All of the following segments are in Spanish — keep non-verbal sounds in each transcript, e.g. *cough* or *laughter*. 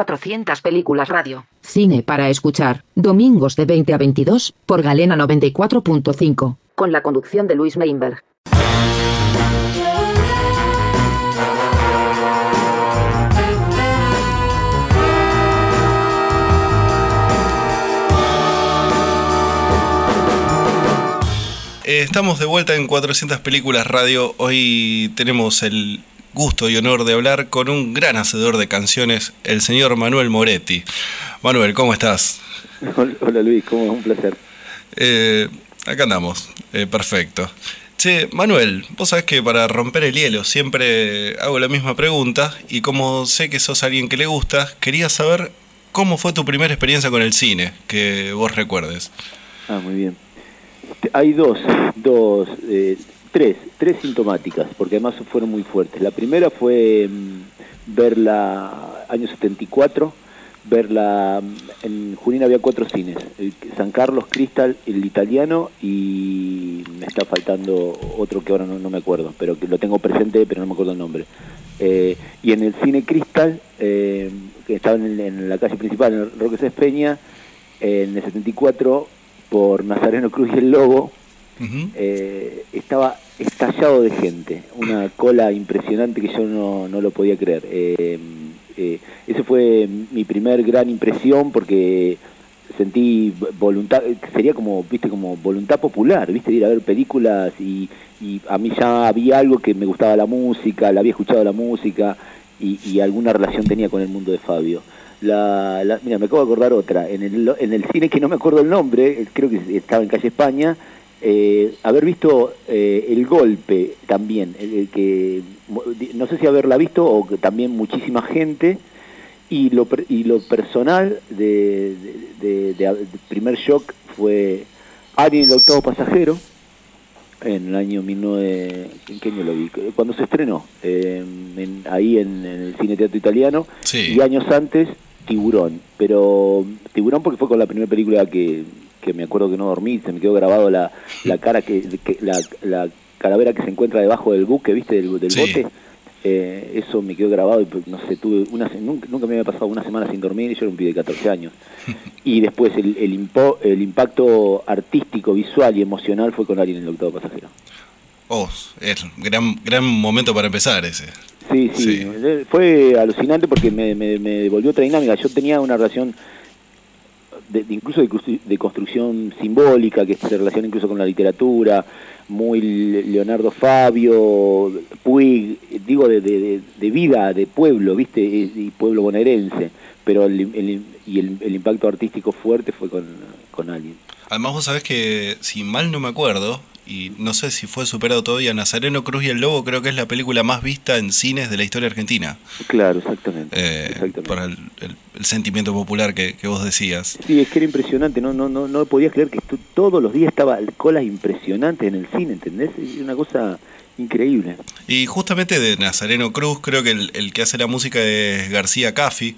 400 películas radio. Cine para escuchar, domingos de 20 a 22, por Galena 94.5. Con la conducción de Luis Meinberg. Eh, estamos de vuelta en 400 películas radio. Hoy tenemos el gusto y honor de hablar con un gran hacedor de canciones, el señor Manuel Moretti. Manuel, ¿cómo estás? *laughs* Hola Luis, ¿cómo es? Un placer. Eh, acá andamos, eh, perfecto. Che, Manuel, vos sabés que para romper el hielo siempre hago la misma pregunta y como sé que sos alguien que le gusta, quería saber cómo fue tu primera experiencia con el cine, que vos recuerdes. Ah, muy bien. Hay dos, dos, eh, tres, tres sintomáticas, porque además fueron muy fuertes. La primera fue mm, verla año 74, verla mm, en Junín había cuatro cines, el San Carlos, Cristal, el italiano y me está faltando otro que ahora no, me acuerdo, pero que lo tengo presente pero no me acuerdo el nombre. Eh, y en el cine Cristal, eh, que estaba en, la calle principal, en Roque Cés Peña, en el 74 por Nazareno Cruz y el Lobo, eh, estaba estallado de gente, una cola impresionante que yo no, no lo podía creer. Eh, eh, esa fue mi primer gran impresión porque sentí voluntad, sería como, viste, como voluntad popular, viste, ir a ver películas y, y a mí ya había algo que me gustaba la música, la había escuchado la música y, y alguna relación tenía con el mundo de Fabio. La, mira, me acabo de acordar otra. En el, en el cine que no me acuerdo el nombre, creo que estaba en Calle España, eh, haber visto eh, El Golpe también, que no sé si haberla visto o que también muchísima gente, y lo, y lo personal de, de, primer shock fue Ari el octavo pasajero, en el año 19... ¿En qué año lo vi? Cuando se estrenó, ahí en, el Cine Teatro Italiano, y años antes Tiburón, pero Tiburón porque fue con la primera película que, que me acuerdo que no dormí, se me quedó grabado la, la cara que, la, la, calavera que se encuentra debajo del buque, ¿viste? Del, del bote. Eh, eso me quedó grabado y pues, no sé, tuve una, nunca, nunca, me había pasado una semana sin dormir y yo era un pibe de 14 años. *laughs* Y después el, el, impo, el impacto artístico, visual y emocional fue con alguien en el octavo pasajero. Oh, es gran, gran momento para empezar ese. Sí, sí, fue alucinante porque me, me, me, devolvió otra dinámica. Yo tenía una relación de, incluso de, construcción simbólica que se relaciona incluso con la literatura, muy Leonardo Fabio, Puig, digo de, de vida, de pueblo, ¿viste? Y pueblo bonaerense, pero el, y el, impacto artístico fuerte fue con, con alguien. Además vos sabés que, si mal no me acuerdo, y no sé si fue superado todavía, Nazareno Cruz y el Lobo creo que es la película más vista en cines de la historia argentina. Claro, exactamente. Eh, Por el, sentimiento popular que, vos decías. Sí, es que era impresionante, no no no no podías creer que todos los días estaba colas impresionantes en el cine, ¿entendés? Es una cosa increíble. Y justamente de Nazareno Cruz, creo que el, que hace la música es García Caffi.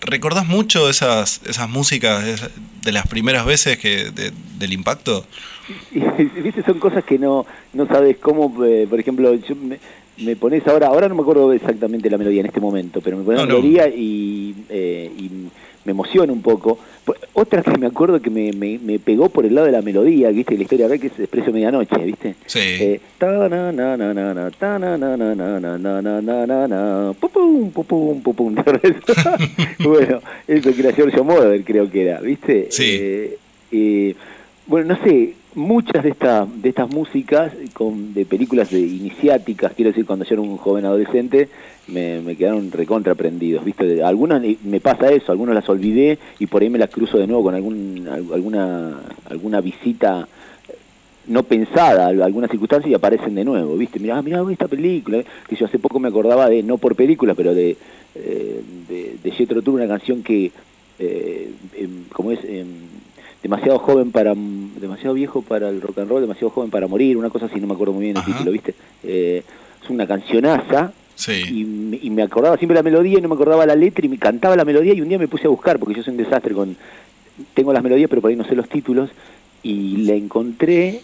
¿Recordás mucho esas, esas músicas de las primeras veces que del impacto? *laughs* ¿Viste? Son cosas que no, no sabes cómo, eh, por ejemplo, yo me, pones ahora, ahora no me acuerdo exactamente la melodía en este momento, pero me pones la melodía y, eh, y me emociona un poco. Otra que me acuerdo que me, me, pegó por el lado de la melodía, ¿viste? La historia acá que es Expreso Medianoche, ¿viste? Sí. Eh, bueno, eso que era Giorgio Moroder creo que era, ¿viste? Sí. Eh, bueno, no sé, muchas de, estas de estas músicas con, de películas de iniciáticas, quiero decir, cuando yo era un joven adolescente, me, me quedaron recontraprendidos, ¿viste? Algunas me pasa eso, algunas las olvidé y por ahí me las cruzo de nuevo con algún, alguna, alguna visita no pensada, alguna circunstancia y aparecen de nuevo, ¿viste? Mirá, mirá esta película, que yo hace poco me acordaba de, no por película, pero de, eh, de, de Jethro Tull, una canción que, eh, em, como es... Em, demasiado joven para demasiado viejo para el rock and roll, demasiado joven para morir, una cosa así, no me acuerdo muy bien el título, ¿viste? Eh, es una cancionaza y, me acordaba siempre la melodía y no me acordaba la letra y me cantaba la melodía y un día me puse a buscar porque yo soy un desastre con tengo las melodías pero por ahí no sé los títulos y la encontré,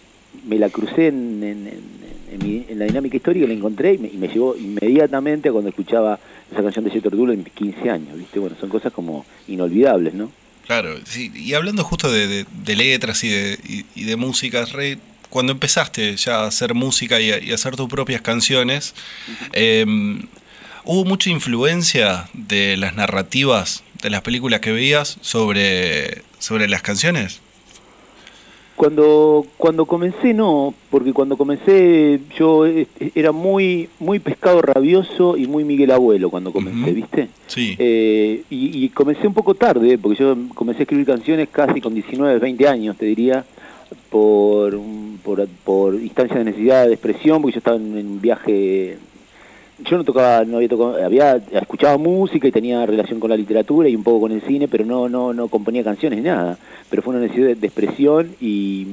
me la crucé en, mi- en la dinámica histórica, la encontré y me, y me llevó inmediatamente a cuando escuchaba esa canción de Jethro Tull en mis 15 años, ¿viste? Bueno, son cosas como inolvidables, ¿no? Claro, sí. Y hablando justo de, de- de letras y de, y, y de música, Rey, cuando empezaste ya a hacer música y a, y a hacer tus propias canciones, eh, ¿hubo mucha influencia de las narrativas de las películas que veías sobre, sobre las canciones? Cuando, cuando comencé no, porque cuando comencé yo eh, era muy, muy pescado rabioso y muy Miguel Abuelo cuando comencé. ¿viste? Sí. Eh, y, y comencé un poco tarde, porque yo comencé a escribir canciones casi con 19, 20 años, te diría, por, por, por instancias de necesidad de expresión, porque yo estaba en un viaje, yo no tocaba, no había tocado, había escuchado música y tenía relación con la literatura y un poco con el cine, pero no, no, no componía canciones ni nada, pero fue una necesidad de, de expresión y,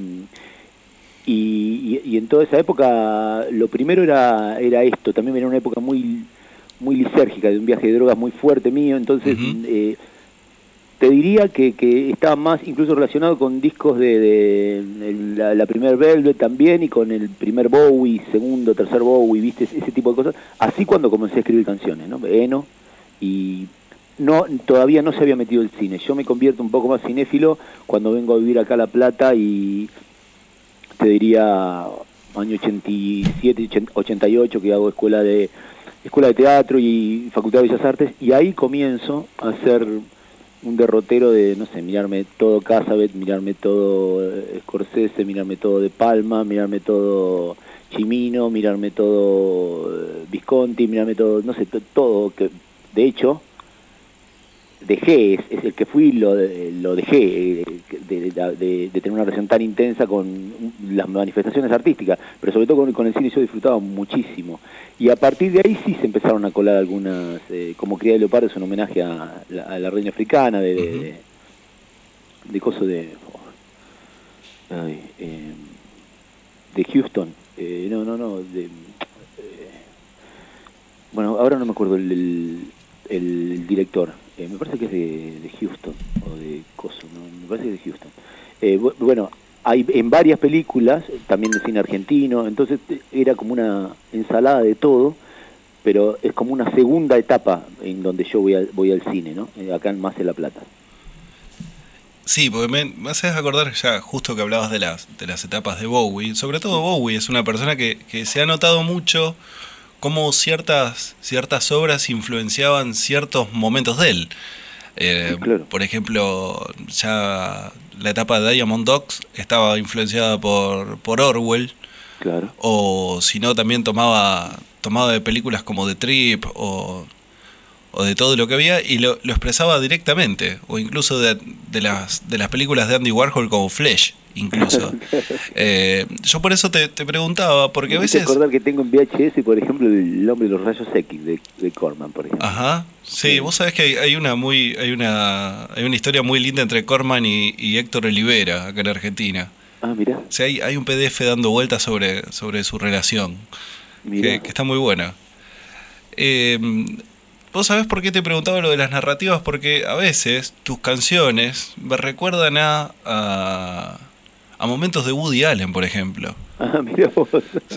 y, y- y en toda esa época lo primero era, era esto, también era una época muy muy lisérgica, de un viaje de drogas muy fuerte mío, entonces eh, te diría que, que estaba más incluso relacionado con discos de, de- la primer Velvet también y con el primer Bowie, segundo, tercer Bowie, viste, ese tipo de cosas, así cuando comencé a escribir canciones, ¿no? Eno, y no todavía no se había metido el cine, yo me convierto un poco más cinéfilo cuando vengo a vivir acá a La Plata y te diría año 87, 88 que hago escuela de escuela de teatro y facultad de bellas artes. Y ahí comienzo a hacer un derrotero de no sé mirarme todo Casabet mirarme todo eh, Scorsese mirarme todo de Palma mirarme todo Chimino mirarme todo eh, Visconti mirarme todo no sé to- todo que de hecho dejé, es, es el que fui, lo, lo dejé, eh, de, de- de- de tener una relación tan intensa con las manifestaciones artísticas, pero sobre todo con, con el cine yo disfrutaba muchísimo. Y a partir de ahí sí se empezaron a colar algunas, eh, como Cría de Leopardo es un homenaje a la, a la reina africana, de, de, de, de coso de... ay, eh, de Houston, eh, no, no, no, de... eh, bueno, ahora no me acuerdo el, el, el director. Eh, me parece que es de, Houston o de Coso, ¿no? me parece que es de Houston. Eh, bu- bueno, hay en varias películas, también de cine argentino, entonces eh, era como una ensalada de todo, pero es como una segunda etapa en donde yo voy al, voy al cine, ¿no? Acá en Más de la Plata. Sí, porque me, me haces acordar ya justo que hablabas de las, de las etapas de Bowie. Sobre todo Bowie es una persona que, que se ha notado mucho cómo ciertas, ciertas obras influenciaban ciertos momentos de él. Eh, Sí, claro. Por ejemplo, ya la etapa de Diamond Dogs estaba influenciada por, por Orwell, Claro. o si no también tomaba, tomaba de películas como The Trip o, o de todo lo que había y lo, lo expresaba directamente, o incluso de, de las, de las películas de Andy Warhol como Flesh, incluso. *laughs* Eh, yo por eso te, te preguntaba, porque a veces... acordar que tengo en VHS, por ejemplo, El hombre de los rayos X de, de Corman, por ejemplo. Ajá, sí, Sí. vos sabés que hay, hay una muy, hay una, hay una historia muy linda entre Corman y, y Héctor Olivera acá en Argentina. Ah, mirá, O sea, hay, hay un PDF dando vueltas sobre, sobre su relación. mirá. que, que está muy buena. Eh, ¿Vos sabés por qué te preguntaba lo de las narrativas? Porque a veces tus canciones me recuerdan a, a, a momentos de Woody Allen, por ejemplo. Ah, mirá vos.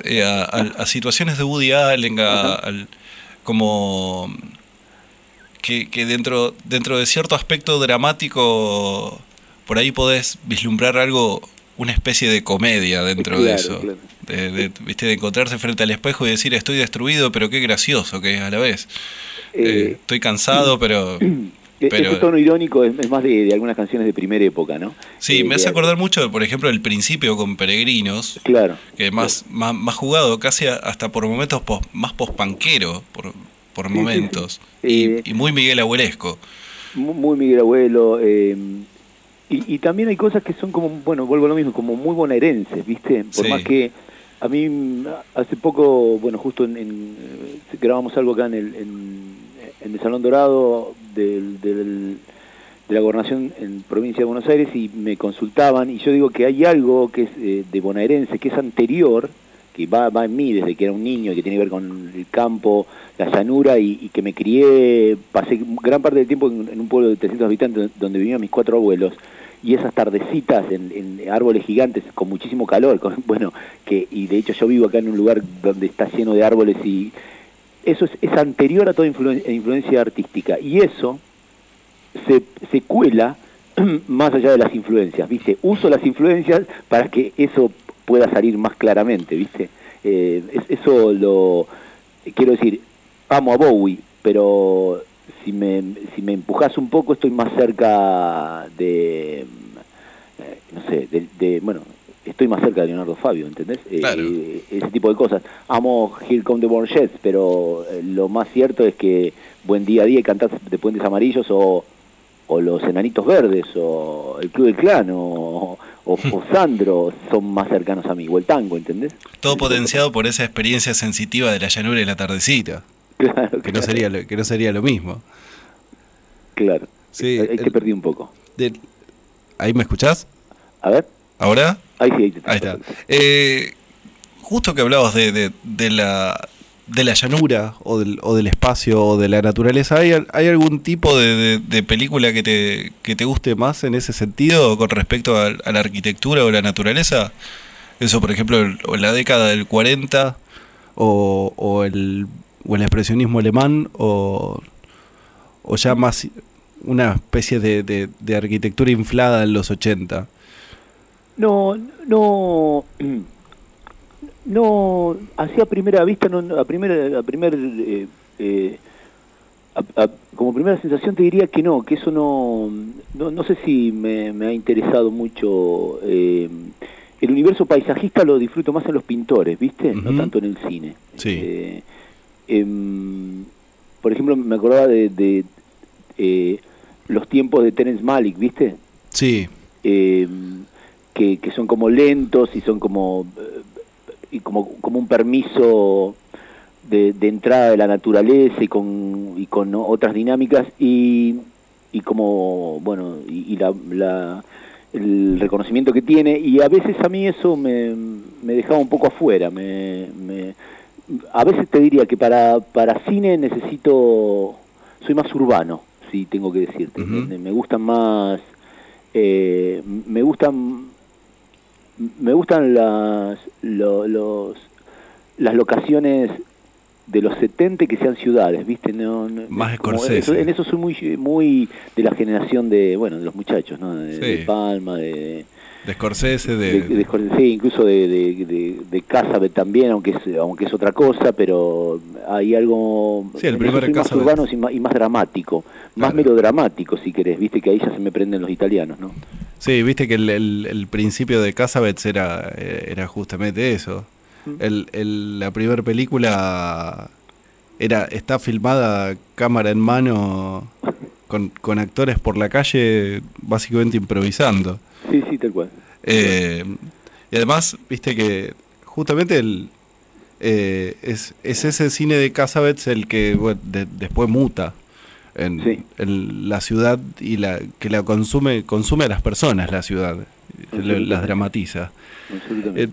Eh, a, a- a situaciones de Woody Allen, a- al- como que, que dentro, dentro de cierto aspecto dramático, por ahí podés vislumbrar algo, una especie de comedia dentro de eso. claro. De, de- ¿viste? de encontrarse frente al espejo y decir estoy destruido, pero qué gracioso que es a la vez. Eh, Eh, estoy cansado, pero... *clears throat* E- Pero- Ese tono irónico es, es más de, de algunas canciones de primera época, ¿no? Sí, Eh, me hace acordar mucho, por ejemplo, el principio con Peregrinos, Claro. que más, más, más jugado, casi hasta por momentos pos- más pospanquero, por, por Sí, momentos. sí. Y, Eh, y muy Miguel Abuelesco. Mu- Muy Miguel Abuelo. eh, y, y también hay cosas que son como, bueno, vuelvo a lo mismo, como muy bonaerenses, ¿viste? Por más que a mí hace poco, bueno, justo en, en, eh, grabamos algo acá en el, en, en el Salón Dorado del, del- de la gobernación en provincia de Buenos Aires y me consultaban y yo digo que hay algo que es eh, de bonaerense, que es anterior, que va, va en mí desde que era un niño, que tiene que ver con el campo, la llanura, y, que me crié, pasé gran parte del tiempo en, un pueblo de 300 habitantes donde vivían mis cuatro abuelos, y esas tardecitas en, árboles gigantes con muchísimo calor, *laughs* bueno, que y de hecho yo vivo acá en un lugar donde está lleno de árboles y eso es, es anterior a toda influen- influencia artística, y eso se, se cuela *clears throat* más allá de las influencias, ¿viste? Uso las influencias para que eso pueda salir más claramente, ¿viste? Eh, es- eso lo... Quiero decir, amo a Bowie, pero si me, si me empujas un poco estoy más cerca de... eh, no sé, de, de- Bueno, estoy más cerca de Leonardo Fabio, ¿entendés? Eh, Claro. eh, ese tipo de cosas. Amo Here Come the Born Jets, pero eh, lo más cierto es que Buen Día a Día y Cantás de Puentes Amarillos o o los Enanitos Verdes, o el Club del Clan, o, o, *laughs* o Sandro son más cercanos a mí, o el tango, ¿entendés? Todo potenciado por esa experiencia sensitiva de la llanura y la tardecita. *laughs* Claro, Que no sería lo, que no sería lo mismo. Claro. Sí, ahí te perdí un poco. Del- ¿Ahí me escuchás? A ver, ¿Ahora? ahí sí, ahí, te Ahí está. Eh, justo que hablabas de, de- de la, de la llanura o del, o del espacio o de la naturaleza, ¿hay, hay algún tipo de, de- de película que te, que te guste más en ese sentido con respecto a, a la arquitectura o la naturaleza? Eso, por ejemplo, el- o la década del 40 o, o el, o el expresionismo alemán o, o ya más una especie de, de- de arquitectura inflada en los 80. No, no, no, así a primera vista, no, a primera, a primer, eh, eh, a- a- como primera sensación te diría que no, que eso no, no, no sé si me, me ha interesado mucho. eh, el universo paisajista lo disfruto más en los pintores, ¿viste? No tanto en el cine. Sí. Eh, em, por ejemplo, me acordaba de, de, eh, los tiempos de Terence Malick, ¿viste? Sí, eh, que, que son como lentos y son como eh, y como, como un permiso de, de entrada de la naturaleza y con, y con otras dinámicas y, y como bueno y, y la, la- el reconocimiento que tiene. Y a veces a mí eso me, me dejaba un poco afuera me, me- a veces te diría que para, para cine necesito soy más urbano si tengo que decirte. Me gustan más eh, me gustan me gustan las lo- los las locaciones de los 70 que sean ciudades, ¿viste? No, no- Más Scorsese. en eso soy muy muy de la generación de, bueno, de los muchachos, ¿no? De, Sí. de Palma, de, de Scorsese, de, de, de Scorsese, sí, incluso de, de, de, Casabet también, aunque es, aunque es otra cosa, pero hay algo Sí, el primer más urbano y más, y más dramático, más Claro. melodramático si querés, viste que ahí ya se me prenden los italianos, ¿no? Sí, viste que el, el- el principio de Casabets era, eh, era justamente eso. El, el- la primera película era está filmada cámara en mano con, con actores por la calle básicamente improvisando. Sí, sí, tal cual. Eh, y además, viste que justamente el, eh, es, es ese cine de Casabets el que bueno, de- después muta en, Sí. en la ciudad y la que la consume consume a las personas la ciudad, las dramatiza. Eh,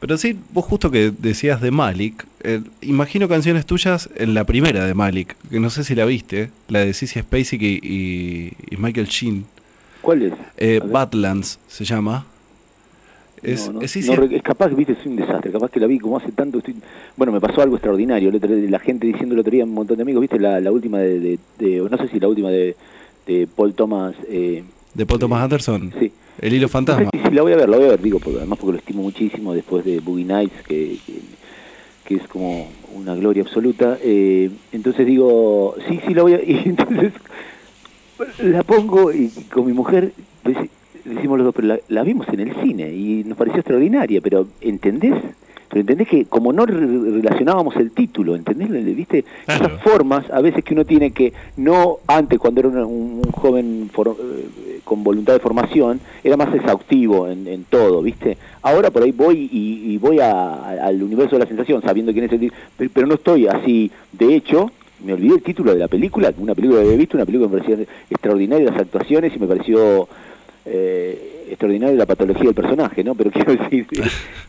pero sí, vos justo que decías de Malik, eh, imagino canciones tuyas en la primera de Malik, que no sé si la viste, la de Sissy Spacek y, y- y Michael Sheen. ¿Cuál es? Eh. Badlands se llama. Es, no, no, es no es capaz que viste, soy un desastre, capaz que la vi como hace tanto, estoy, bueno, me pasó algo extraordinario, la gente diciendo el otro día, un montón de amigos, viste la, la última de, de- de- no sé si la última de, de Paul Thomas, eh, de Paul Thomas Anderson. sí, El hilo fantasma. Si la voy a ver, la voy a ver, digo, porque, además porque lo estimo muchísimo después de Boogie Nights, que, que, que es como una gloria absoluta. eh, entonces digo, sí, sí, la voy a... *laughs* Y entonces la pongo y con mi mujer deci- decimos los dos, pero la, la vimos en el cine y nos pareció extraordinaria, pero ¿entendés? Pero entendés que como no re- relacionábamos el título, ¿entendés? ¿Viste? Claro. Esas formas a veces que uno tiene que, no antes cuando era una- un, un joven for- eh, con voluntad de formación, era más exhaustivo en, en todo, ¿viste? Ahora por ahí voy y, y voy a- a- al universo de la sensación sabiendo quién es el pero, pero no estoy así. De hecho, me olvidé el título de la película, una película que había visto, una película que me parecía extraordinaria, las actuaciones y me pareció eh, extraordinario la patología del personaje, ¿no? Pero *laughs* quiero decir, eh,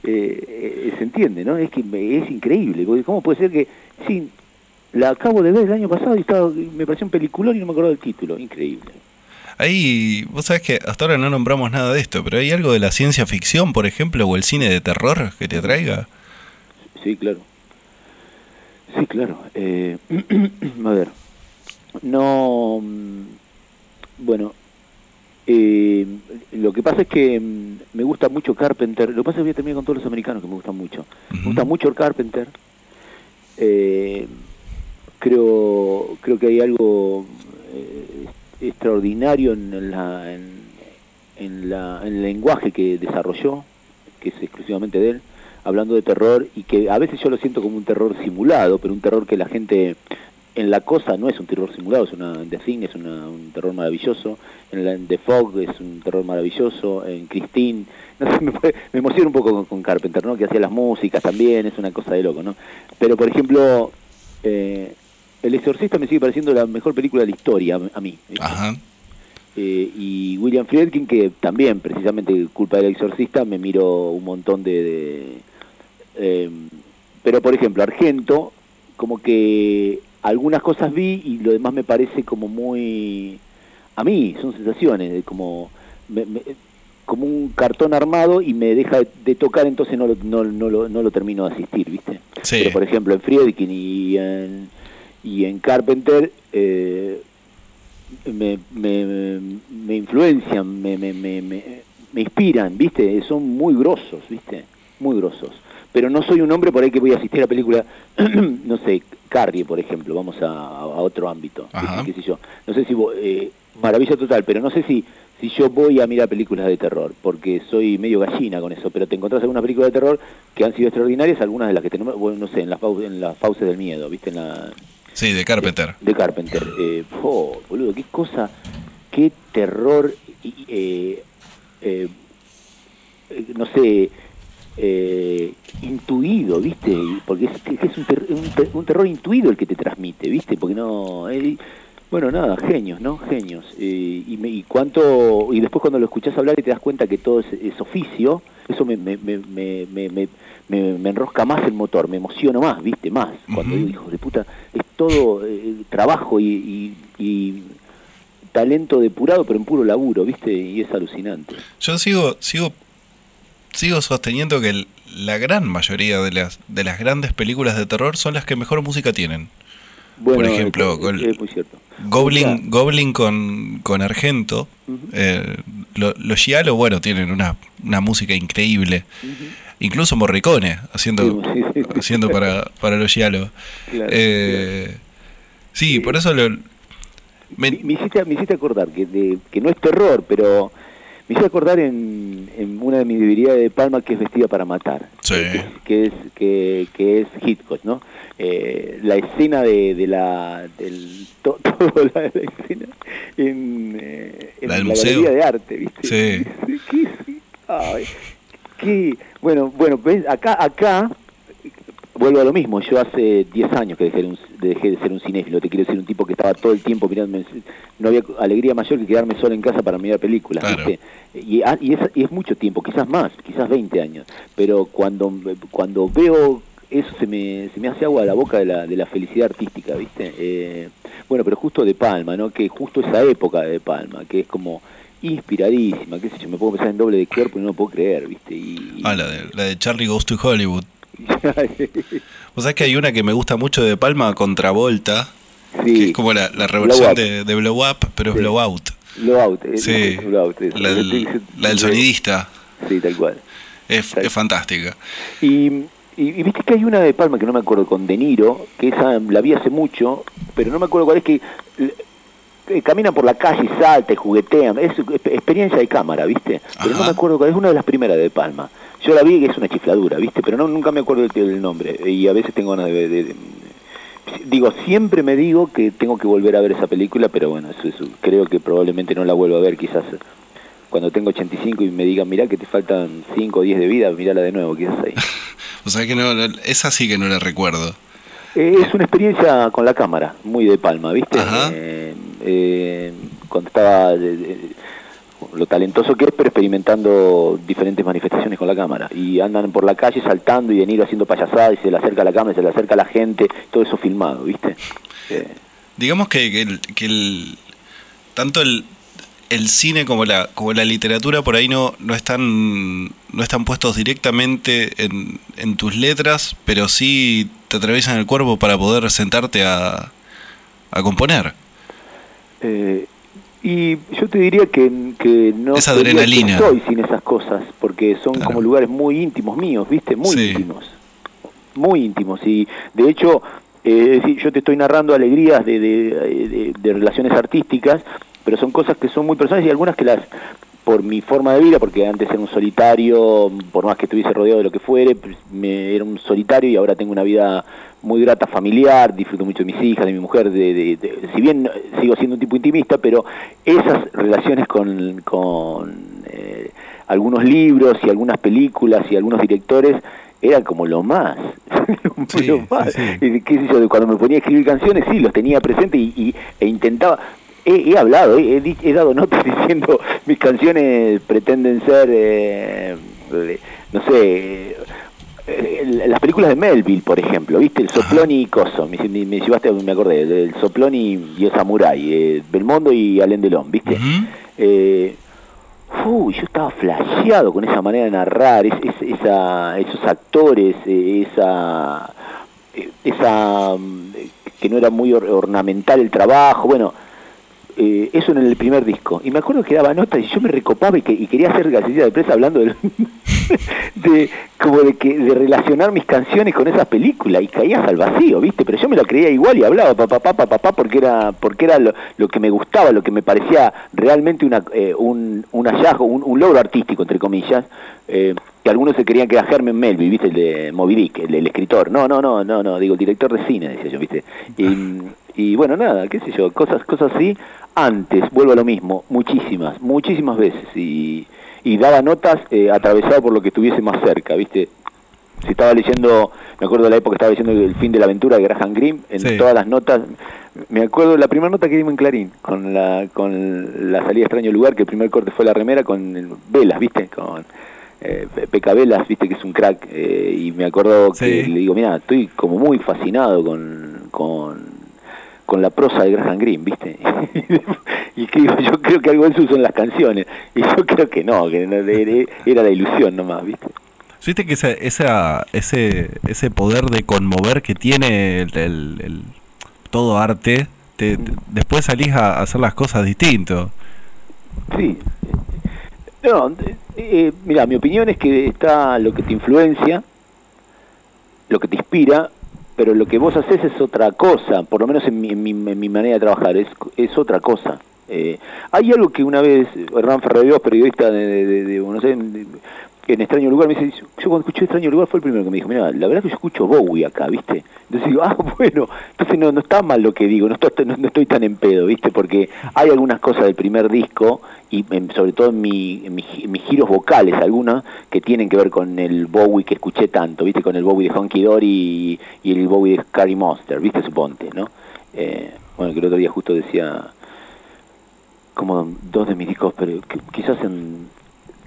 eh, se entiende, ¿no? Es que es increíble, porque ¿cómo puede ser que, sí, la acabo de ver el año pasado y estaba, me pareció un peliculón y no me acuerdo del título, increíble. Ahí, vos sabés que hasta ahora no nombramos nada de esto, pero ¿hay algo de la ciencia ficción, por ejemplo, o el cine de terror que te atraiga? Sí, claro. Sí, claro. Eh, *clears throat* a ver, no, mm, bueno, eh, lo que pasa es que mm, me gusta mucho Carpenter. Lo que pasa es que voy a terminar con todos los americanos que me gustan mucho. Me gusta mucho el Carpenter. Eh, creo, creo que hay algo eh, extraordinario en, la, en, en la, en el lenguaje que desarrolló, que es exclusivamente de él, hablando de terror y que a veces yo lo siento como un terror simulado, pero un terror que la gente en la cosa no es un terror simulado, es una en The Thing es una- un terror maravilloso, en, la, en The Fog es un terror maravilloso, en Christine, *laughs* no sé, me, me emociona un poco con, con Carpenter, ¿no? Que hacía las músicas también, es una cosa de loco, ¿no? Pero por ejemplo, eh, El Exorcista me sigue pareciendo la mejor película de la historia a, mí. Ajá. Eh, y William Friedkin, que también, precisamente, culpa del exorcista, me miro un montón de... de, eh, pero, por ejemplo, Argento, como que algunas cosas vi y lo demás me parece como muy... A mí, son sensaciones, de como... me- me- como un cartón armado y me deja de, tocar, entonces no lo, no, no lo, no lo termino de asistir, ¿viste? Sí. Pero, por ejemplo, en Friedkin y en, y en Carpenter... Eh, me, me, me influencian, me, me, me, me, me inspiran, ¿viste? Son muy grosos, ¿viste? Muy grosos. Pero no soy un hombre por ahí que voy a asistir a película, *clears throat* no sé, Carrie, por ejemplo, vamos a, a otro ámbito, qué sé yo. No sé si, eh, maravilla total, pero no sé si si yo voy a mirar películas de terror, porque soy medio gallina con eso, pero te encontrás algunas películas de terror que han sido extraordinarias, algunas de las que tenemos, bueno, no sé, en las, en las fauces del miedo, ¿viste? En la, Sí, de Carpenter. de Carpenter. Eh, oh, boludo, qué cosa, qué terror, eh, eh, no sé, eh, intuido, ¿viste? Porque es, un, ter- un ter- un terror intuido el que te transmite, ¿viste? Porque no... eh, bueno, nada, genios, ¿no? Genios. Eh, y, me- y cuánto y después cuando lo escuchás hablar y te das cuenta que todo es, es oficio, eso me, enrosca más el motor, me emociono más, ¿viste? Más. Cuando Ujú. digo, hijo de puta, es todo eh, trabajo y, y- y talento depurado, pero en puro laburo, ¿viste? Y es alucinante. Yo sigo, sigo, sigo sosteniendo que el- la gran mayoría de las, de las grandes películas de terror son las que mejor música tienen. Bueno, Por ejemplo, es, es. Goblin, Goblin con, con Argento. Eh, lo- los Giallo, bueno, tienen una, una música increíble. Incluso Morricone haciendo, Sí, sí, sí. haciendo para, para los Giallo. Claro, Eh, sí, por eso lo, me- Me, me hiciste, me hiciste acordar que, de- que no es terror, pero me hiciste acordar en, en una de mis debilidades de Palma que es Vestida para Matar, Sí. que, es que, que es Hitchcock, ¿no? Eh, la escena de, de la del *laughs* to- todo la, la escena en, eh, en La la, galería de arte, ¿viste? Sí. *laughs* ¿Qué, qué- ay, qué- bueno, bueno, ves, acá acá vuelvo a lo mismo, yo hace 10 años que dejé de, un- dejé de ser un cinéfilo, te quiero decir, un tipo que estaba todo el tiempo mirando, no había alegría mayor que quedarme solo en casa para mirar películas, Claro. ¿viste? Y, ah, y, es, y es mucho tiempo, quizás más, quizás 20 años, pero cuando, cuando veo eso se me, se me hace agua a la boca de la, de la felicidad artística, ¿viste? Eh, bueno, pero justo de Palma, ¿no? Que justo esa época de Palma, que es como inspiradísima, qué sé yo, me puedo pensar en doble de cuerpo y no lo puedo creer, ¿viste? Y, y- ah, la de, la de Charlie Goes to Hollywood. O sea que hay una que me gusta mucho de Palma, Contravolta, que sí, es como la, la reversión Blow Up. de, de Blow Up, pero es. Blow Out. Sí, Blowout, eso. la del, la del sonidista. Sí, tal cual. Es, es fantástica. Y, y, y viste que hay una de Palma que no me acuerdo, con De Niro, que esa la vi hace mucho, pero no me acuerdo cuál es que eh, camina por la calle y salta y juguetean, es exp- experiencia de cámara, ¿viste? Pero no me acuerdo cuál es una de las primeras de Palma. Yo la vi que es una chifladura, ¿viste? Pero no nunca me acuerdo del, del nombre y a veces tengo ganas de, de- de- digo, siempre me digo que tengo que volver a ver esa película, pero bueno, eso, eso, creo que probablemente no la vuelvo a ver, quizás cuando tengo 85 y me digan, mirá que te faltan 5 o 10 de vida, mirala de nuevo, quizás ahí. *laughs* O sea que no, esa sí que no la recuerdo. Eh, es una experiencia con la cámara, muy de palma, ¿viste? Ajá. Eh, eh, cuando estaba lo talentoso que es, pero experimentando diferentes manifestaciones con la cámara. Y andan por la calle saltando y venir haciendo payasadas y se le acerca la cámara, se le acerca la gente, todo eso filmado, ¿viste? Eh, Digamos que, que el- que el- tanto el, el cine como la, como la literatura por ahí no, no están no están puestos directamente en, en tus letras, pero sí te atraviesan el cuerpo para poder sentarte a, a componer. Eh, y yo te diría que, que no Esa adrenalina. soy sin esas cosas, porque son Claro. como lugares muy íntimos míos, ¿viste? Muy Sí. íntimos. Muy íntimos. Y de hecho, eh, es decir, yo te estoy narrando alegrías de, de, de- de relaciones artísticas, pero son cosas que son muy personales y algunas que las por mi forma de vida, porque antes era un solitario, por más que estuviese rodeado de lo que fuere, pues, me, era un solitario y ahora tengo una vida muy grata familiar, disfruto mucho de mis hijas, de mi mujer, de, de- de- si bien sigo siendo un tipo intimista, pero esas relaciones con, con eh, algunos libros y algunas películas y algunos directores eran como lo más, *laughs* Sí, lo más. sí, Eh, qué sé yo, cuando me ponía a escribir canciones, sí, los tenía presentes y, y- e intentaba. He, he hablado, he, dado notas *laughs* diciendo mis canciones pretenden ser, eh, no sé, eh, las películas de Melville, por ejemplo, ¿viste? El Soplón y Coso, me, me- me llevaste, me acordé, del Soplón y, y el Samurai, eh, Belmondo y Alain Delon, ¿viste? Eh, uy, yo estaba flasheado con esa manera de narrar, es, es- esa, esos actores, eh, esa, esa mm, que no era muy or- ornamental el trabajo, bueno, eh, eso en el primer disco. Y me acuerdo que daba notas y yo me recopaba y, que, quería hacer gacetilla de prensa hablando del- *laughs* de como de que de relacionar mis canciones con esas películas y caías al vacío, ¿viste? Pero yo me lo creía igual y hablaba papá papá papá porque era porque era lo, que me gustaba, lo que me parecía realmente una, eh, un, un hallazgo, un, logro artístico entre comillas. Eh, que algunos se creían que era Herman Melville, ¿viste? El de Moby el escritor. No, no, no, no, no, digo, el director de cine, decía yo, ¿viste? Y, y bueno, nada, qué sé yo, cosas, cosas así. Antes, vuelvo a lo mismo, muchísimas, muchísimas veces. Y, y daba notas eh, atravesado por lo que estuviese más cerca, ¿viste? Si estaba leyendo, me acuerdo de la época que estaba leyendo El fin de la aventura de Graham Greene, en Sí. todas las notas, me acuerdo la primera nota que dimos en Clarín, con la, con la salida extraño lugar, que el primer corte fue la remera con el- velas, ¿viste? Con eh, Peca Velas, ¿viste? Que es un crack, eh, y me acuerdo que Sí. le digo, mira, estoy como muy fascinado con, con, con la prosa de Graham Greene, ¿viste? *laughs* y que digo, yo creo que algo de eso en las canciones, y yo creo que no, que era- la ilusión nomás, ¿viste? ¿Viste que esa, esa, ese, ese poder de conmover que tiene el, el- el- todo arte, te- te- después salís a hacer las cosas distinto? Sí. No, eh, eh, mira, mi opinión es que está lo que te influencia, lo que te inspira, pero lo que vos haces es otra cosa, por lo menos en mi, en mi, en mi manera de trabajar, es, es otra cosa. Eh, hay algo que una vez Hernán Ferreros, periodista de, de, de- de Aires, de- en Extraño Lugar, me dice, yo cuando escuché Extraño Lugar fue el primero que me dijo, mira, la verdad que yo escucho Bowie acá, ¿viste? Entonces digo, *laughs* ah, bueno, entonces no, no está mal lo que digo, no estoy, no, estoy tan en pedo, ¿viste? Porque hay algunas cosas del primer disco, y en- sobre todo en, mi, en, mi gi- en mis giros vocales, algunas, que tienen que ver con el Bowie que escuché tanto, ¿viste? Con el Bowie de Honky Dory y, el Bowie de Scary Monster, ¿viste? Suponte, ¿no? Eh, bueno, que el otro día justo decía, como dos de mis discos, pero quizás en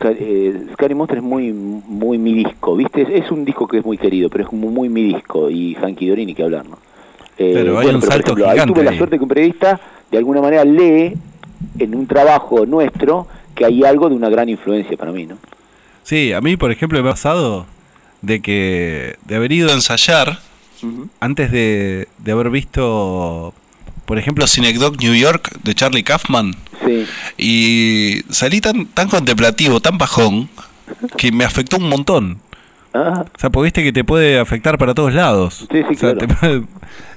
eh, Scary Monster es muy muy mi disco, ¿viste? Es, es un disco que es muy querido, pero es muy, muy mi disco y Hanky Dory ni que hablar, ¿no? Eh, Pero hay un por salto ahí gigante tuve la ahí. suerte que un periodista de alguna manera lee en un trabajo nuestro que hay algo de una gran influencia para mí, ¿no? Sí, a mí, por ejemplo, me ha pasado de que de haber ido Ido a ensayar, antes de, de haber visto, por ejemplo, Cinecdoc New York de Charlie Kaufman, Sí. y salí tan, tan contemplativo, tan bajón, que me afectó un montón. Ah, O sea, porque viste que te puede afectar para todos lados. Sí, sí, O sea, claro.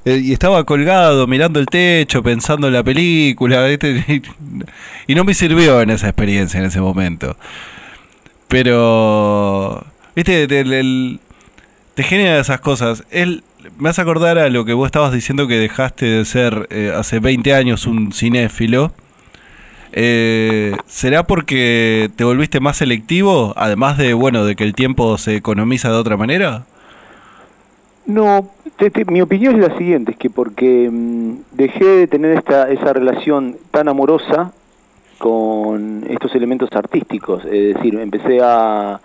te eh, y estaba colgado, mirando el techo, pensando en la película, ¿viste? *laughs* Y, no me sirvió en esa experiencia en ese momento. Pero, viste, el- te genera esas cosas. Él, me hace acordar a lo que vos estabas diciendo que dejaste de ser eh, hace 20 años un cinéfilo. Eh, ¿Será porque te volviste más selectivo? Además de, bueno, de que el tiempo se economiza de otra manera. No, te- mi opinión es la siguiente, es que porque mm, dejé de tener esta esa relación tan amorosa con estos elementos artísticos, es decir, empecé a,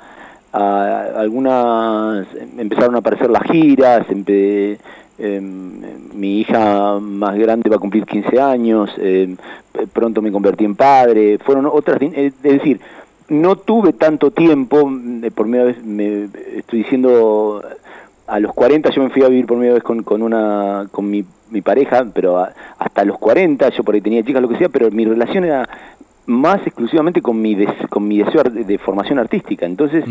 a algunas, empezaron a aparecer las giras, empe- em, mi hija más grande va a cumplir 15 años, em, pronto me convertí en padre, fueron otras, din- es decir, no tuve tanto tiempo, eh, por primera vez me estoy diciendo a los 40 yo me fui a vivir por primera vez con, con una con mi, mi pareja, pero hasta los 40 yo por ahí tenía chicas lo que sea, pero mi relación era más exclusivamente con mi des- con mi deseo ar- de, formación artística. Entonces,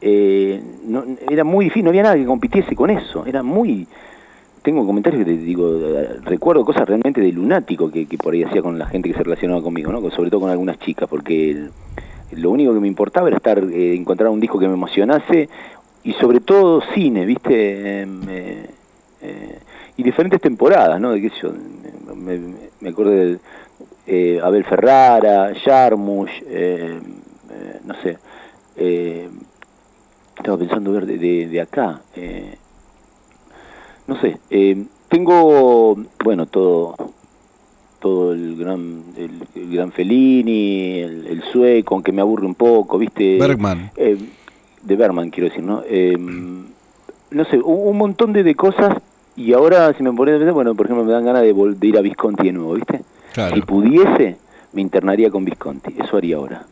eh, no, era muy difícil, no había nada que compitiese con eso. Era muy tengo comentarios que te digo, eh, recuerdo cosas realmente de lunático que, que por ahí hacía con la gente que se relacionaba conmigo, ¿no? Sobre todo con algunas chicas, porque el- lo único que me importaba era estar, eh, encontrar un disco que me emocionase y sobre todo cine, ¿viste? Em, eh, eh, y diferentes temporadas, ¿no? De qué yo, me, me- me acuerdo de eh, Abel Ferrara, Jarmusch, eh, eh, no sé, eh, estaba pensando ver de, de- de acá, eh, no sé, tengo, bueno, todo todo el gran el, el gran Fellini, el, el sueco, aunque me aburre un poco, ¿viste? Bergman. De Berman, quiero decir, ¿no? No sé, un, un montón de, de cosas y ahora, si me pones a pensar, bueno, por ejemplo, me dan ganas de, de ir a Visconti de nuevo, ¿viste? Claro. Si pudiese, me internaría con Visconti, eso haría ahora.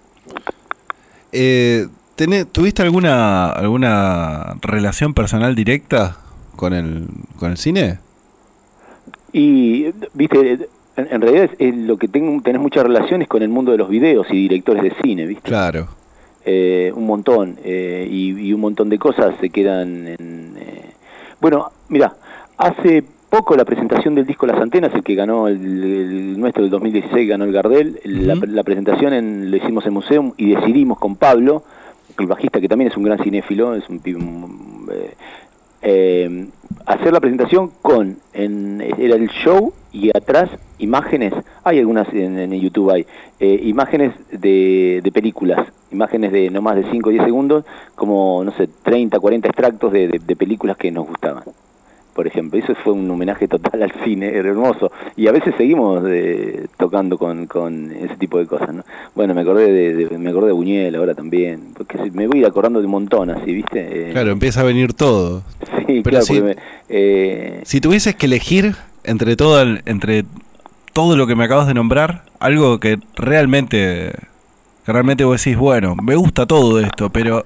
Eh, tené- ¿Tuviste alguna alguna relación personal directa con el, con el cine? Y, viste, en, en realidad es, es lo que tengo, tenés muchas relaciones con el mundo de los videos y directores de cine, ¿viste? Claro. Eh, un montón, eh, y, y un montón de cosas se quedan en... eh, Bueno, mira, hace poco la presentación del disco Las Antenas, el que ganó el, el nuestro del 2016, ganó el Gardel, la, Ujú. la presentación en, lo hicimos en Museum y decidimos con Pablo, el bajista que también es un gran cinéfilo, es un un, eh, eh, hacer la presentación con en, era el show y atrás imágenes hay algunas en, en YouTube hay eh, imágenes de, de películas imágenes de no más de 5 o 10 segundos como no sé 30 40 extractos de, de- de películas que nos gustaban por ejemplo eso fue un homenaje total al cine era hermoso y a veces seguimos eh, tocando con, con ese tipo de cosas ¿no? bueno me acordé de, de- me acordé de Buñuel ahora también porque me voy a ir acordando de un montón así viste Eh, Claro, empieza a venir todo. Sí, Pero claro, porque me- eh, Si tuvieses que elegir entre todo el- entre todo lo que me acabas de nombrar, algo que realmente que realmente vos decís, bueno, me gusta todo esto, pero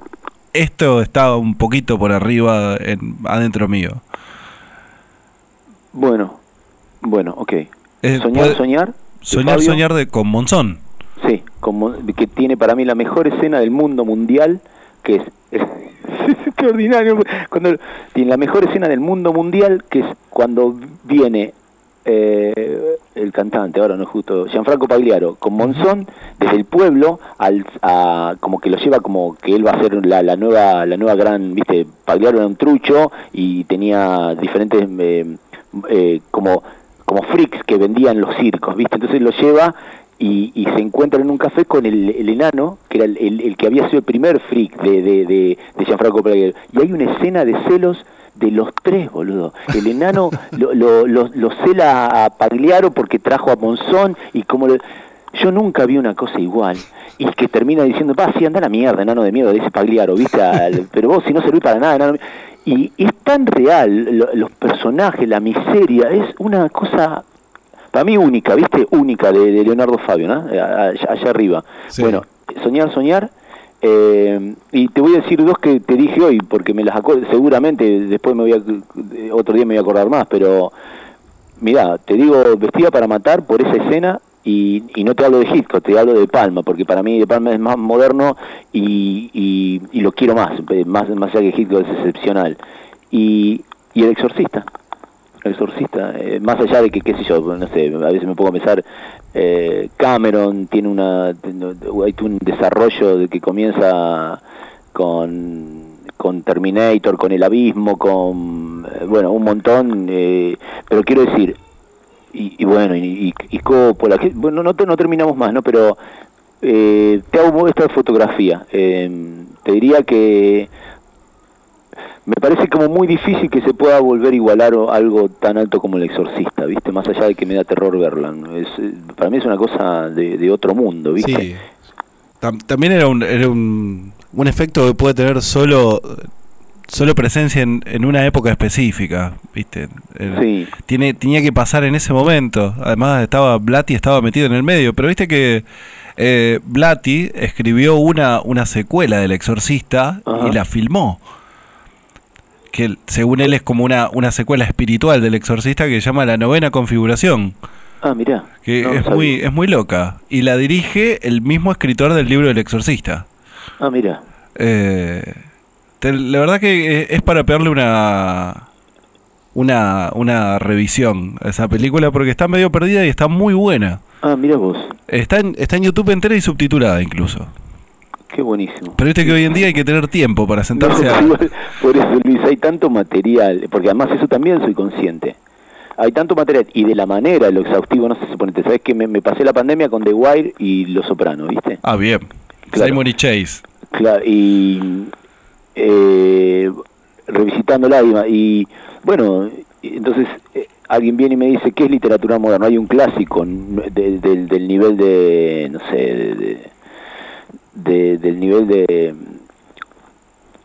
esto está un poquito por arriba en, adentro mío. Bueno, bueno, ok. Eh, soñar, puede- soñar. de Soñar, Fabio. soñar de con Monzón. Sí, como que tiene para mí la mejor escena del mundo mundial, que es, *laughs* es extraordinario. Cuando tiene la mejor escena del mundo mundial, que es cuando viene eh, el cantante, ahora no es justo, Gianfranco Pagliaro, con Monzón desde el pueblo, al, a, como que lo lleva como que él va a ser la, la nueva, la nueva gran, viste, Pagliaro era un trucho y tenía diferentes eh, eh, como como freaks que vendían los circos, ¿viste? Entonces lo lleva y, y se encuentra en un café con el, el enano, que era el, el- que había sido el primer freak de, de, de, de Gianfranco Pagliaro. Y hay una escena de celos de los tres, boludo. El enano *laughs* lo, lo, lo, lo cela a Pagliaro porque trajo a Monzón y como... yo nunca vi una cosa igual. Y que termina diciendo, va, sí, anda a la mierda, enano de miedo, dice Pagliaro, ¿viste? Al- *laughs* pero vos si no servís para nada, enano... Y es tan real, lo- los personajes, la miseria, es una cosa, para mí única, ¿viste? Única de, de Leonardo Fabio, ¿no? Eh, Allá, allá arriba. Sí. Bueno, soñar, soñar. eh, y te voy a decir dos que te dije hoy, porque me las acuerdo, seguramente después me voy a, otro día me voy a acordar más, pero Mirá, te digo Vestida para Matar por esa escena y, y no te hablo de Hitchcock, te hablo de Palma, porque para mí De Palma es más moderno y, y, y lo quiero más, eh, más, más allá que Hitchcock es excepcional. Y, y El Exorcista, El Exorcista, eh, más allá de que, qué sé yo, no sé, a veces me pongo a pensar, eh, Cameron tiene una, hay un desarrollo de que comienza con con Terminator, con El Abismo, con, eh, bueno, un montón, eh, pero quiero decir, y, y bueno, y, y, Coppola, que, bueno, no, te- no terminamos más, ¿no? Pero eh, te hago esta fotografía. eh, te diría que me parece como muy difícil que se pueda volver a igualar algo tan alto como El Exorcista, ¿viste? Más allá de que me da terror verla. eh, para mí es una cosa de, de otro mundo, ¿viste? Sí. Tam- también era un, era un, un efecto que puede tener solo solo presencia en, en una época específica, ¿viste? Sí. tiene, tenía que pasar en ese momento. Además estaba Blatty estaba metido en el medio, pero viste que eh, Blatty escribió una, una secuela del Exorcista Ajá. y la filmó. Que según él es como una, una secuela espiritual del Exorcista que se llama La Novena Configuración, Ah, mirá. que no, es muy es muy loca y la dirige el mismo escritor del libro del Exorcista. Ah, mirá. Eh, te- la verdad que eh, es para pegarle una una una revisión a esa película porque está medio perdida y está muy buena. Ah, mirá vos. Está en, está en YouTube entera y subtitulada incluso. Qué buenísimo. Pero viste que hoy en día hay que tener tiempo para sentarse No, a... *laughs* igual, por eso, Luis, hay tanto material, porque además eso también soy consciente. Hay tanto material, y de la manera, lo exhaustivo, no sé si ponete, ¿sabes que me, me pasé la pandemia con The Wire y Los Soprano, ¿viste? Ah, bien. Claro. Simon y Chase. Claro, y eh, revisitándola, y, y, bueno, entonces eh, alguien viene y me dice, ¿qué es literatura moderna? Hay un clásico n- de- del- del nivel de, no sé, de- de- de- del nivel de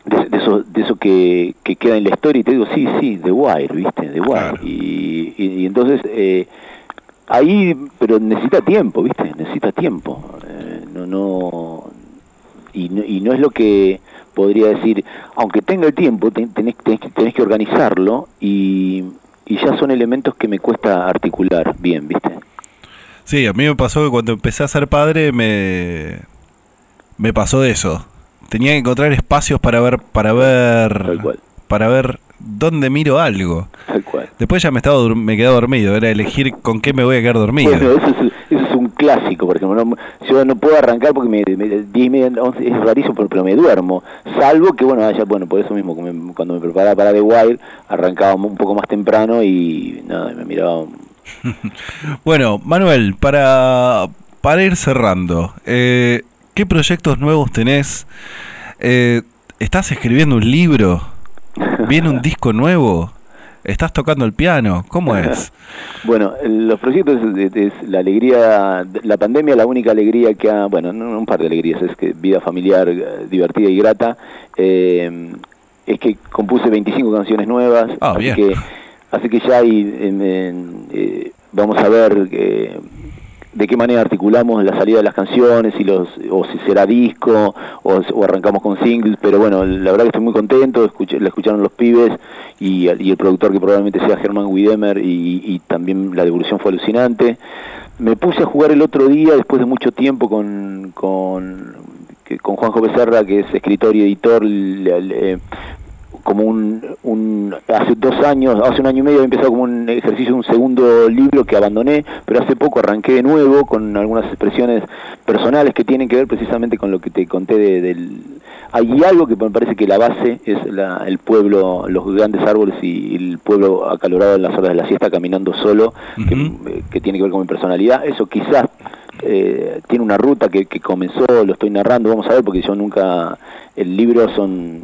de, de eso, de eso que, que queda en la historia y te digo, sí, sí, The Wire, ¿viste? The Wire. Claro. Y, y, y entonces, eh, ahí, pero necesita tiempo, ¿viste? Necesita tiempo. Eh, no, no, y no, y no es lo que podría decir, aunque tenga el tiempo, ten- tenés, tenés, que- tenés que organizarlo y, y ya son elementos que me cuesta articular bien, ¿viste? Sí, a mí me pasó que cuando empecé a ser padre me me pasó eso. Tenía que encontrar espacios para ver para ver Tal cual. para ver dónde miro algo. Tal cual. Después ya me estaba me quedaba dormido, era elegir con qué me voy a quedar dormido. Bueno, eso es, eso es un clásico, por ejemplo. No- yo no puedo arrancar porque me, me, 10 y media, 11, es rarísimo, pero, pero me duermo. Salvo que, bueno, ya, bueno, por eso mismo, cuando me preparaba para The Wire, arrancaba un poco más temprano y nada, me miraba. *laughs* Bueno, Manuel, para, para ir cerrando, eh, ¿qué proyectos nuevos tenés? Eh, ¿Estás escribiendo un libro? ¿Viene un *laughs* disco nuevo? ¿Estás tocando el piano? ¿Cómo *laughs* es? Bueno, los proyectos es, es la alegría, la pandemia, la única alegría que ha, bueno, no, un par de alegrías, es que vida familiar eh, divertida y grata, eh, es que compuse 25 canciones nuevas, Ah, así bien. que así que ya hay, en- en, eh, vamos a ver eh, de qué manera articulamos la salida de las canciones y los o si será disco o, arrancamos con singles pero bueno la verdad que estoy muy contento escuché, la escucharon los pibes y, el productor que probablemente sea Germán Widemer y, también la devolución fue alucinante. Me puse a jugar el otro día después de mucho tiempo con con, con Juanjo Becerra que es escritor y editor le- le- como un, un hace dos años, hace un año y medio había empezado como un ejercicio de un segundo libro que abandoné, pero hace poco arranqué de nuevo con algunas expresiones personales que tienen que ver precisamente con lo que te conté de, del hay algo que me parece que la base es la, el pueblo, los grandes árboles y el pueblo acalorado en las horas de la siesta caminando solo, que, que tiene que ver con mi personalidad. Eso quizás eh, tiene una ruta que, que comenzó, lo estoy narrando, vamos a ver, porque yo nunca, el libro son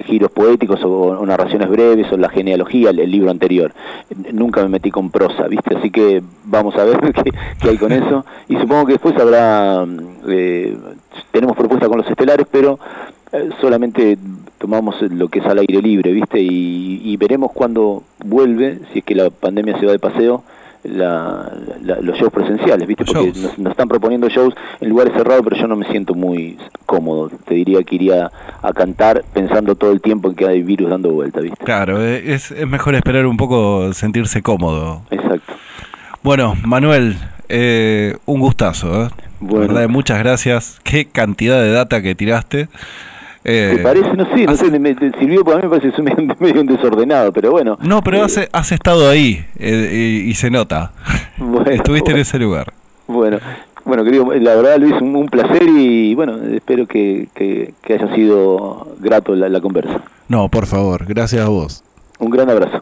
giros poéticos o, narraciones breves o la genealogía, el, libro anterior. Nunca me metí con prosa, ¿viste? Así que vamos a ver *laughs* qué, qué hay con eso. Y supongo que después habrá, mm, eh, tenemos propuesta con los estelares, pero eh, solamente tomamos lo que es al aire libre, ¿viste? Y, y veremos cuándo vuelve, si es que la pandemia se va de paseo, la- la- los shows presenciales, ¿viste? Porque nos, nos están proponiendo shows en lugares cerrados, pero yo no me siento muy cómodo. Te diría que iría a cantar pensando todo el tiempo en que hay virus dando vuelta, ¿viste? Claro, eh, es, es mejor esperar un poco, sentirse cómodo. Exacto. Bueno, Manuel, eh, un gustazo. ¿eh? Bueno. Verdad, muchas gracias. Qué cantidad de data que tiraste. Eh, ¿Te parece? No sé, no hace- sé, me, me sirvió porque a mí me parece medio, *laughs* medio un desordenado, pero bueno. No, pero Eh, has, has estado ahí eh, y, y se nota. *laughs* Bueno, Estuviste en bueno. ese lugar. Bueno, bueno, querido, la verdad Luis, un, un placer y bueno, espero que, que, que haya sido grato la, la conversa. No, por favor, gracias a vos. Un gran abrazo.